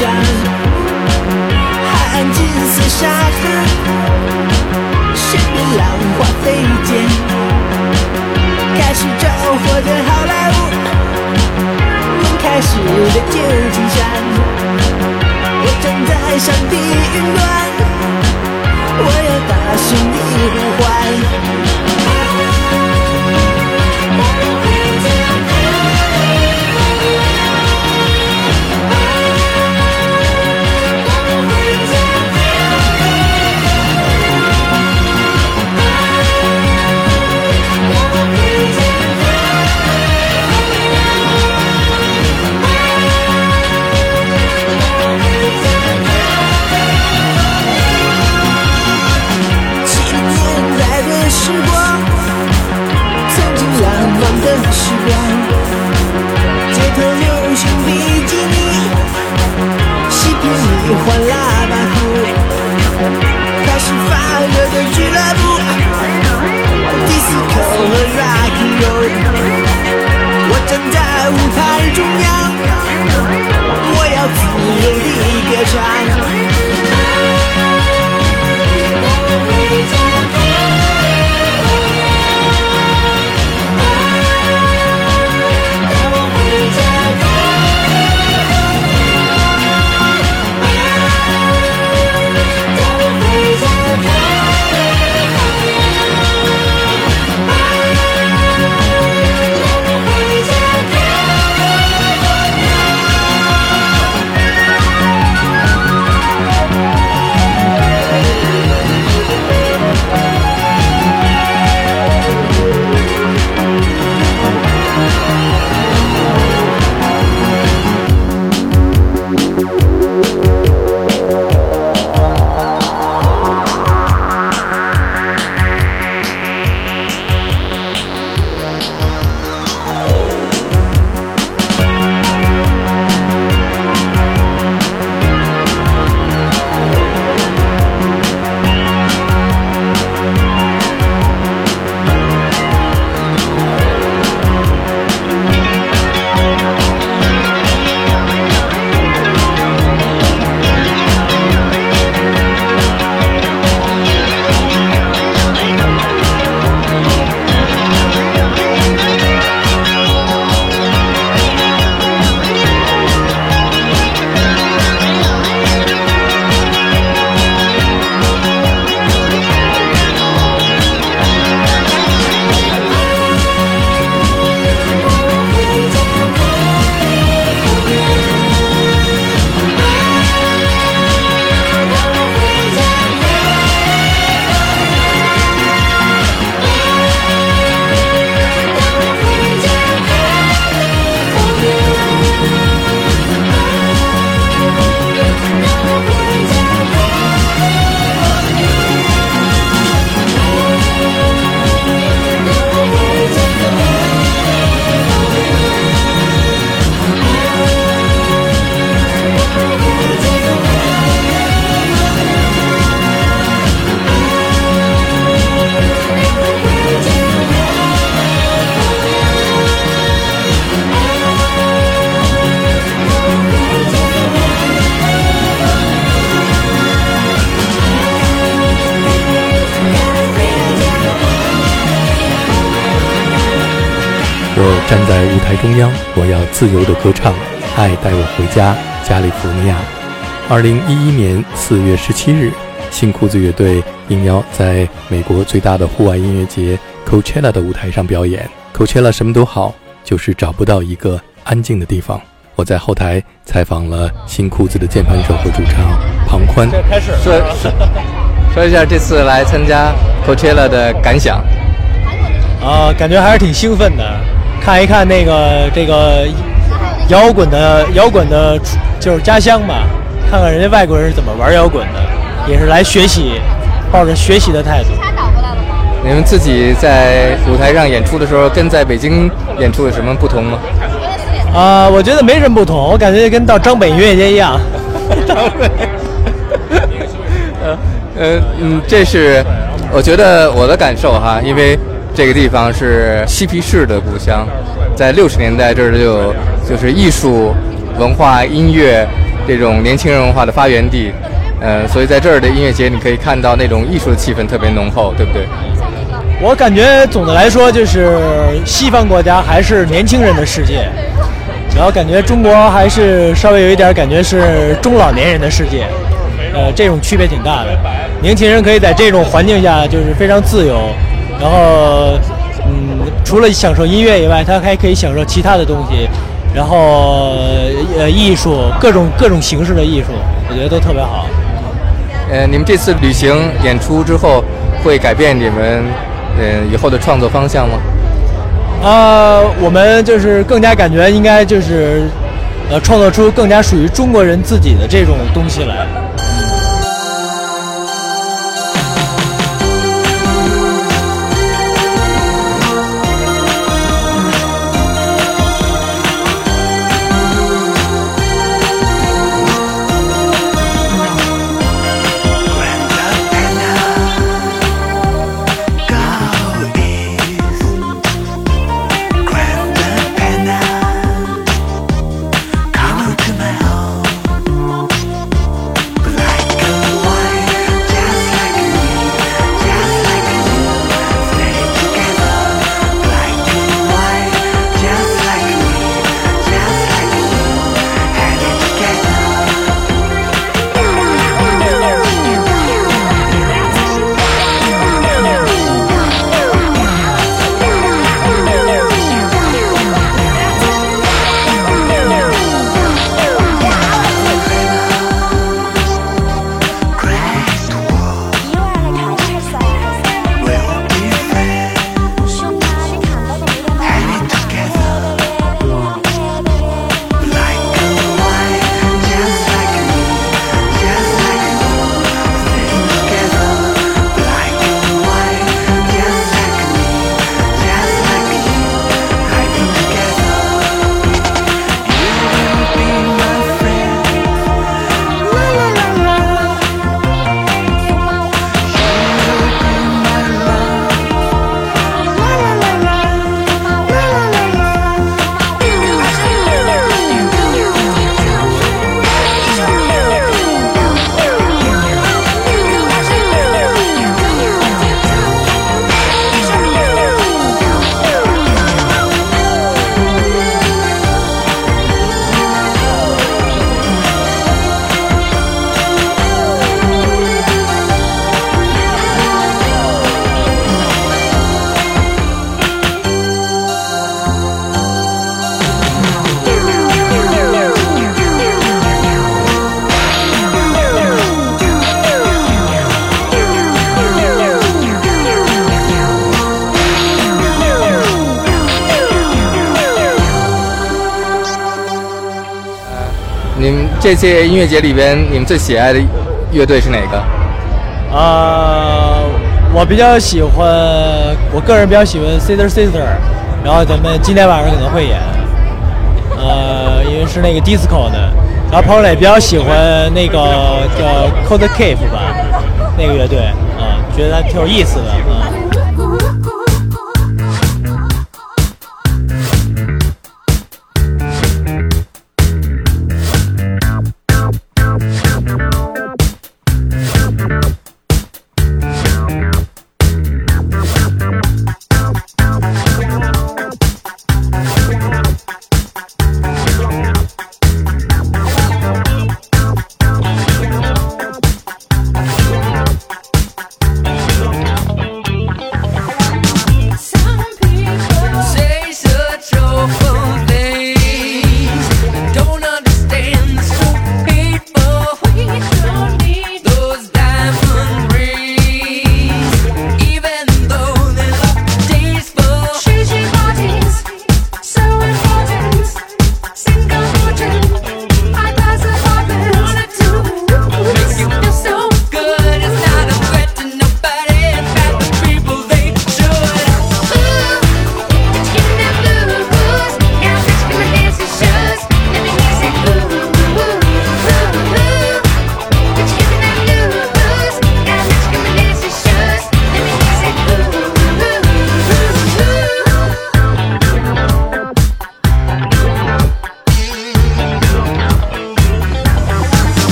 山，海岸金色沙滩，身边浪花飞溅，开始着火的好莱坞，梦开始的旧金山，我站在山顶云端，我要大声地呼唤。喜欢喇叭裤，开始发热的俱乐部，disco 和 rock n roll。我站在舞台中央，我要自由地歌唱。站在舞台中央，我要自由的歌唱，爱带我回家，加利福尼亚。二零一一年四月十七日，新裤子乐队应邀在美国最大的户外音乐节 Coachella 的舞台上表演。Coachella 什么都好，就是找不到一个安静的地方。我在后台采访了新裤子的键盘手和主唱庞宽，开始说说一下这次来参加 Coachella 的感想。啊，感觉还是挺兴奋的。看一看那个这个摇滚的摇滚的，就是家乡吧，看看人家外国人是怎么玩摇滚的，也是来学习，抱着学习的态度。你们自己在舞台上演出的时候，跟在北京演出有什么不同吗？啊，我觉得没什么不同，我感觉跟到张北音乐节一样。张北。呃呃嗯，这是我觉得我的感受哈，因为这个地方是嬉皮士的故乡，在六十年代这儿就有就是艺术、文化、音乐这种年轻人文化的发源地，呃，所以在这儿的音乐节你可以看到那种艺术的气氛特别浓厚，对不对？我感觉总的来说就是西方国家还是年轻人的世界，然后感觉中国还是稍微有一点感觉是中老年人的世界，呃，这种区别挺大的。年轻人可以在这种环境下就是非常自由，然后嗯，除了享受音乐以外，他还可以享受其他的东西，然后呃，艺术各种各种形式的艺术，我觉得都特别好。呃，你们这次旅行演出之后会改变你们？嗯，以后的创作方向吗？呃，我们就是更加感觉应该就是，呃，创作出更加属于中国人自己的这种东西来。这些音乐节里边，你们最喜爱的乐队是哪个？啊，我比较喜欢，我个人比较喜欢 Sister Sister，然后咱们今天晚上可能会演，呃，因为是那个 disco 的，然后彭磊比较喜欢那个叫 Cold Cave 吧，那个乐队啊，觉得挺有意思的啊。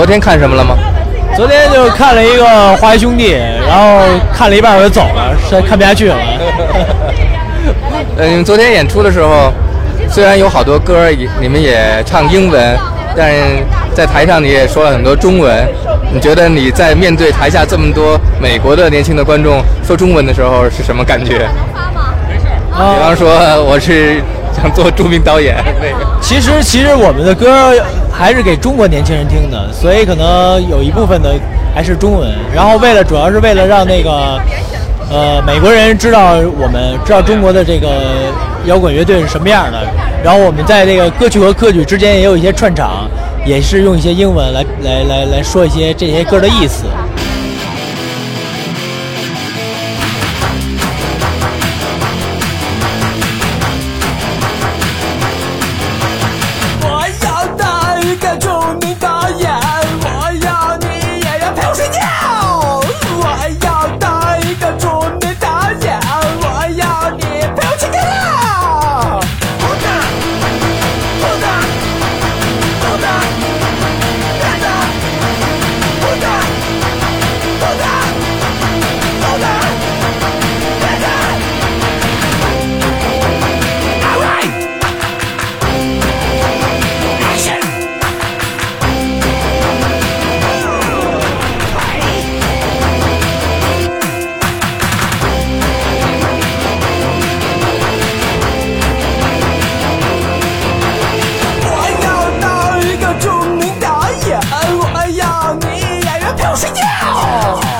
昨天看什么了吗？昨天就看了一个《华谊兄弟》，然后看了一半我就走了，实在看不下去了。呃，你们昨天演出的时候，虽然有好多歌也你们也唱英文，但是在台上你也说了很多中文。你觉得你在面对台下这么多美国的年轻的观众说中文的时候是什么感觉？比方说我是想做著名导演那个。其实其实我们的歌还是给中国年轻人听的，所以可能有一部分的还是中文。然后为了主要是为了让那个呃美国人知道我们知道中国的这个摇滚乐队是什么样的。然后我们在这个歌曲和歌曲之间也有一些串场，也是用一些英文来来来来说一些这些歌的意思。睡觉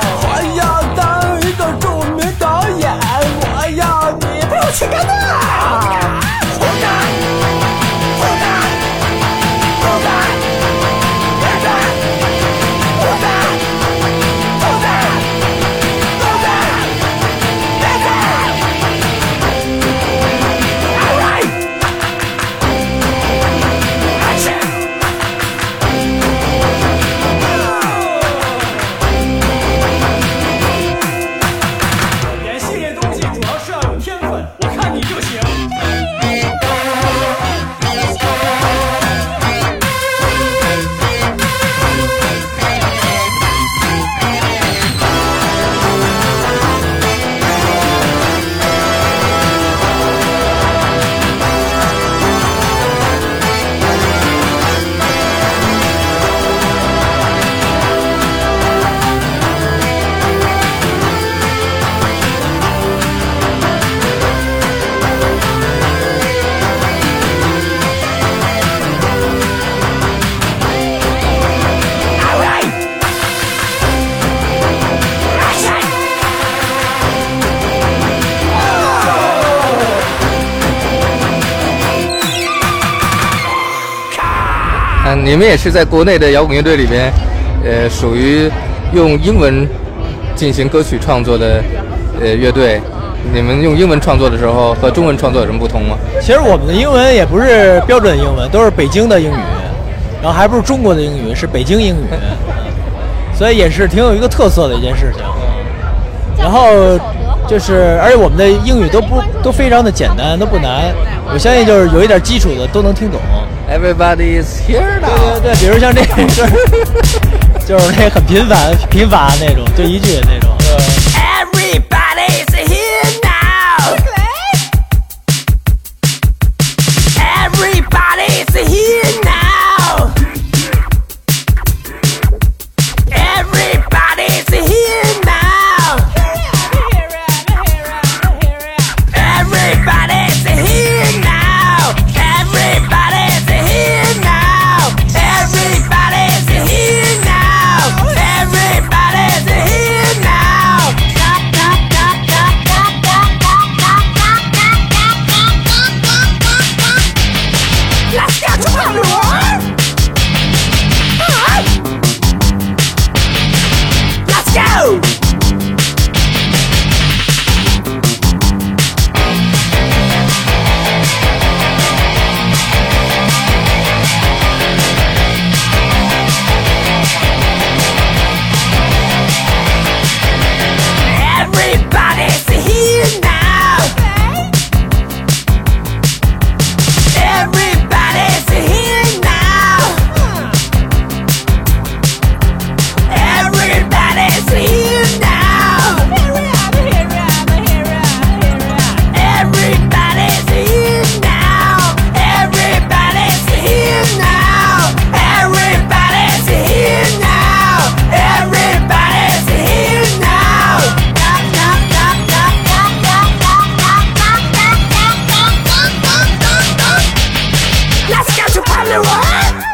你们也是在国内的摇滚乐队里边，呃，属于用英文进行歌曲创作的呃乐队。你们用英文创作的时候和中文创作有什么不同吗？其实我们的英文也不是标准英文，都是北京的英语，然后还不是中国的英语，是北京英语，所以也是挺有一个特色的一件事情。然后就是，而且我们的英语都不都非常的简单，都不难，我相信就是有一点基础的都能听懂。Everybody is here now。对对对，比如像这个，就是那很频繁频繁那种，就一句那种。Everybody is here got your power. what?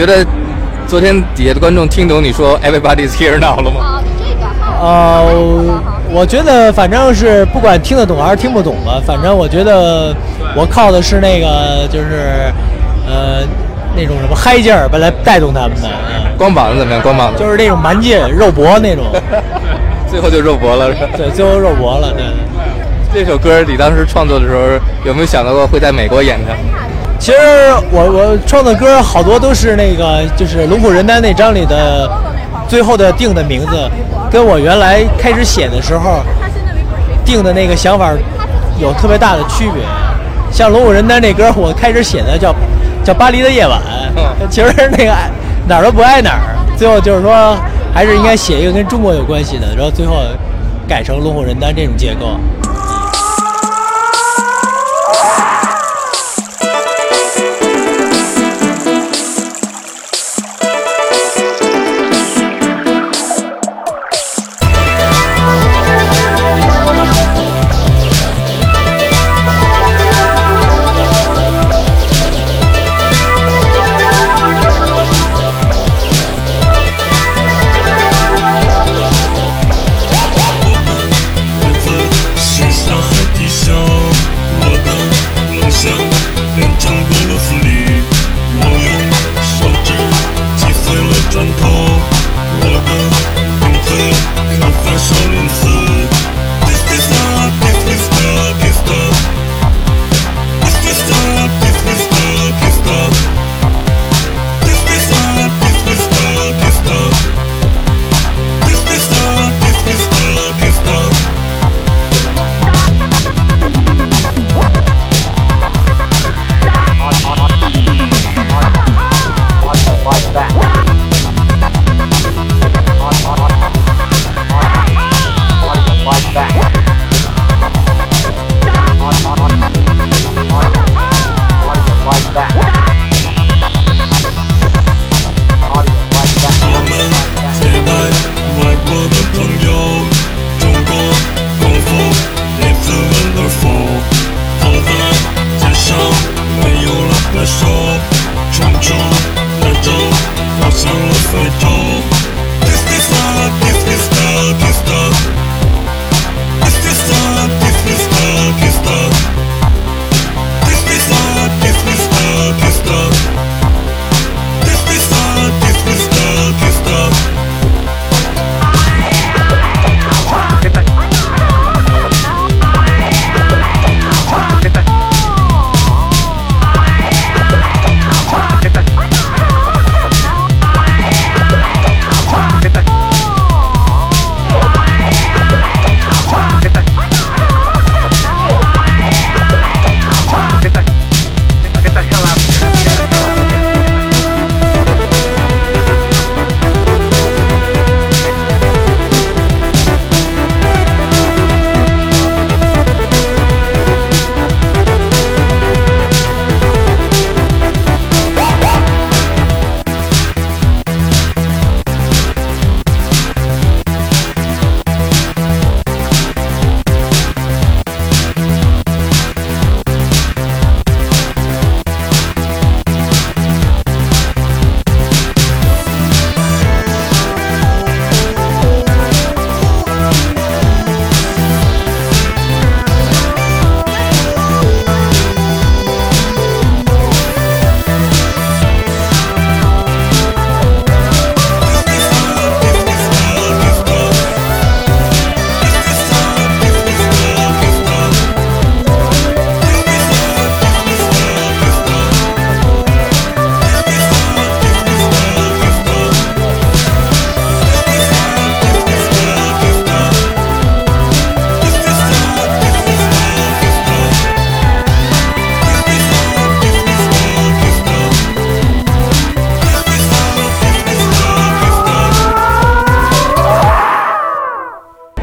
觉得昨天底下的观众听懂你说 Everybody's here now 了吗？呃，我觉得反正是不管听得懂还是听不懂吧，反正我觉得我靠的是那个就是呃那种什么嗨劲儿来带动他们的，嗯光膀子怎么样？光膀子就是那种蛮劲肉搏那种，最后就肉搏了，是吧？对，最后肉搏了，对。这首歌你当时创作的时候有没有想到过会在美国演它？其实我我创的歌好多都是那个就是《龙虎人丹》那张里的最后的定的名字，跟我原来开始写的时候定的那个想法有特别大的区别。像《龙虎人丹》这歌，我开始写的叫叫《巴黎的夜晚》，其实那个哪儿都不爱哪儿，最后就是说还是应该写一个跟中国有关系的，然后最后改成《龙虎人丹》这种结构。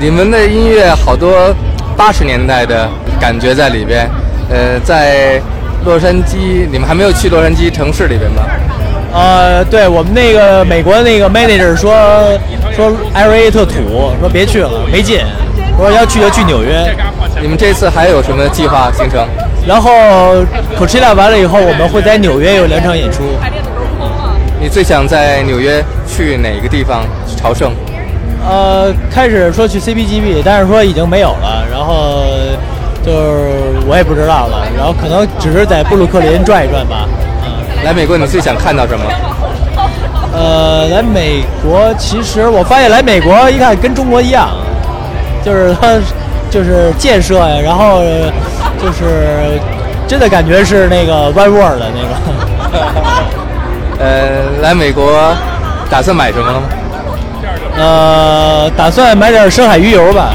你们的音乐好多八十年代的感觉在里边。呃，在洛杉矶，你们还没有去洛杉矶城市里边吗？呃，对我们那个美国那个 manager 说说 LA 特土，说别去了，没劲。说要去就去纽约。你们这次还有什么计划行程？然后 Coachella 完了以后，我们会在纽约有两场演出。你最想在纽约去哪个地方朝圣？呃，开始说去 CBGB，但是说已经没有了。然后就是我也不知道了。然后可能只是在布鲁克林转一转吧。嗯，来美国你最想看到什么？呃，来美国其实我发现来美国一看跟中国一样，就是它就是建设呀，然后就是真的感觉是那个 One World 的那个。呃，来美国打算买什么了吗？呃，打算买点深海鱼油吧。